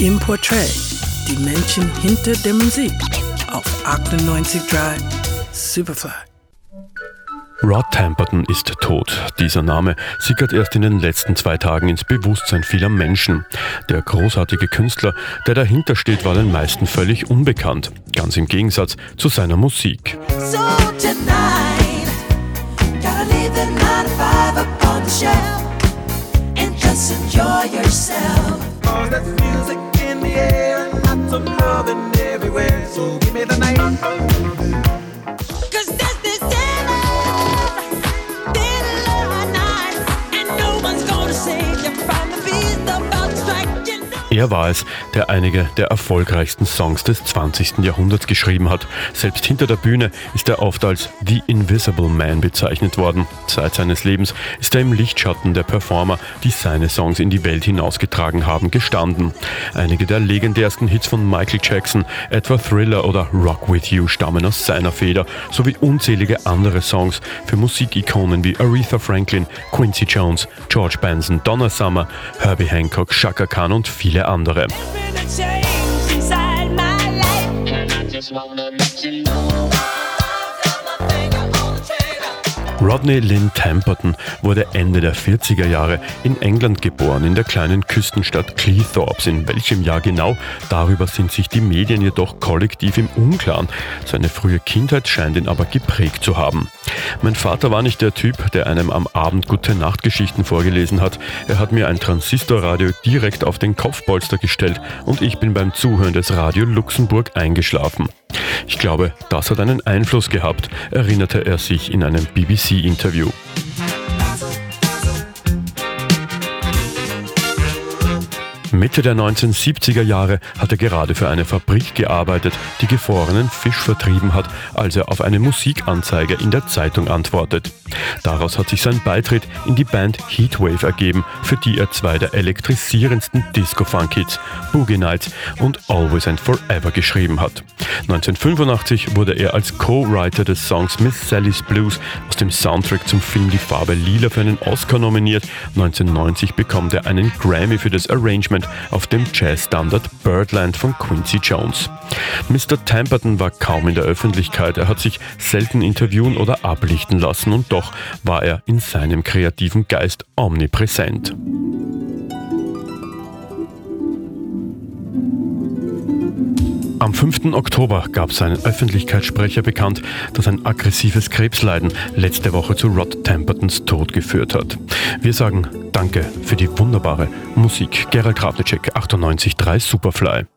im Portrait, die Menschen hinter der Musik auf 98.3 Superfly. Rod Tamperton ist tot. Dieser Name sickert erst in den letzten zwei Tagen ins Bewusstsein vieler Menschen. Der großartige Künstler, der dahinter steht, war den meisten völlig unbekannt. Ganz im Gegensatz zu seiner Musik. So tonight, gotta leave the nine to five up on the shelf and just enjoy yourself. Cause there's music in the air and lots of loving everywhere. So give me the Er war es, der einige der erfolgreichsten Songs des 20. Jahrhunderts geschrieben hat. Selbst hinter der Bühne ist er oft als The Invisible Man bezeichnet worden. Seit seines Lebens ist er im Lichtschatten der Performer, die seine Songs in die Welt hinausgetragen haben, gestanden. Einige der legendärsten Hits von Michael Jackson, etwa Thriller oder Rock With You, stammen aus seiner Feder, sowie unzählige andere Songs für Musikikonen wie Aretha Franklin, Quincy Jones, George Benson, Donna Summer, Herbie Hancock, Shaka Khan und viele andere. There's been a change inside my life, and I just wanna let you know. Rodney Lynn Tamperton wurde Ende der 40er Jahre in England geboren, in der kleinen Küstenstadt Cleethorpes. In welchem Jahr genau, darüber sind sich die Medien jedoch kollektiv im Unklaren. Seine frühe Kindheit scheint ihn aber geprägt zu haben. Mein Vater war nicht der Typ, der einem am Abend gute Nachtgeschichten vorgelesen hat. Er hat mir ein Transistorradio direkt auf den Kopfpolster gestellt und ich bin beim Zuhören des Radio Luxemburg eingeschlafen. Ich glaube, das hat einen Einfluss gehabt, erinnerte er sich in einem BBC-Interview. Mitte der 1970er Jahre hat er gerade für eine Fabrik gearbeitet, die gefrorenen Fisch vertrieben hat, als er auf eine Musikanzeige in der Zeitung antwortet. Daraus hat sich sein Beitritt in die Band Heatwave ergeben, für die er zwei der elektrisierendsten Disco-Funk-Hits, Boogie Nights und Always and Forever geschrieben hat. 1985 wurde er als Co-Writer des Songs Miss Sally's Blues aus dem Soundtrack zum Film Die Farbe Lila für einen Oscar nominiert. 1990 bekommt er einen Grammy für das Arrangement auf dem Jazz-Standard Birdland von Quincy Jones. Mr. Tamperton war kaum in der Öffentlichkeit, er hat sich selten interviewen oder ablichten lassen und doch war er in seinem kreativen Geist omnipräsent. Am 5. Oktober gab sein Öffentlichkeitssprecher bekannt, dass ein aggressives Krebsleiden letzte Woche zu Rod Tampertons Tod geführt hat. Wir sagen Danke für die wunderbare Musik. Gerald Krafnicek, 98.3 Superfly.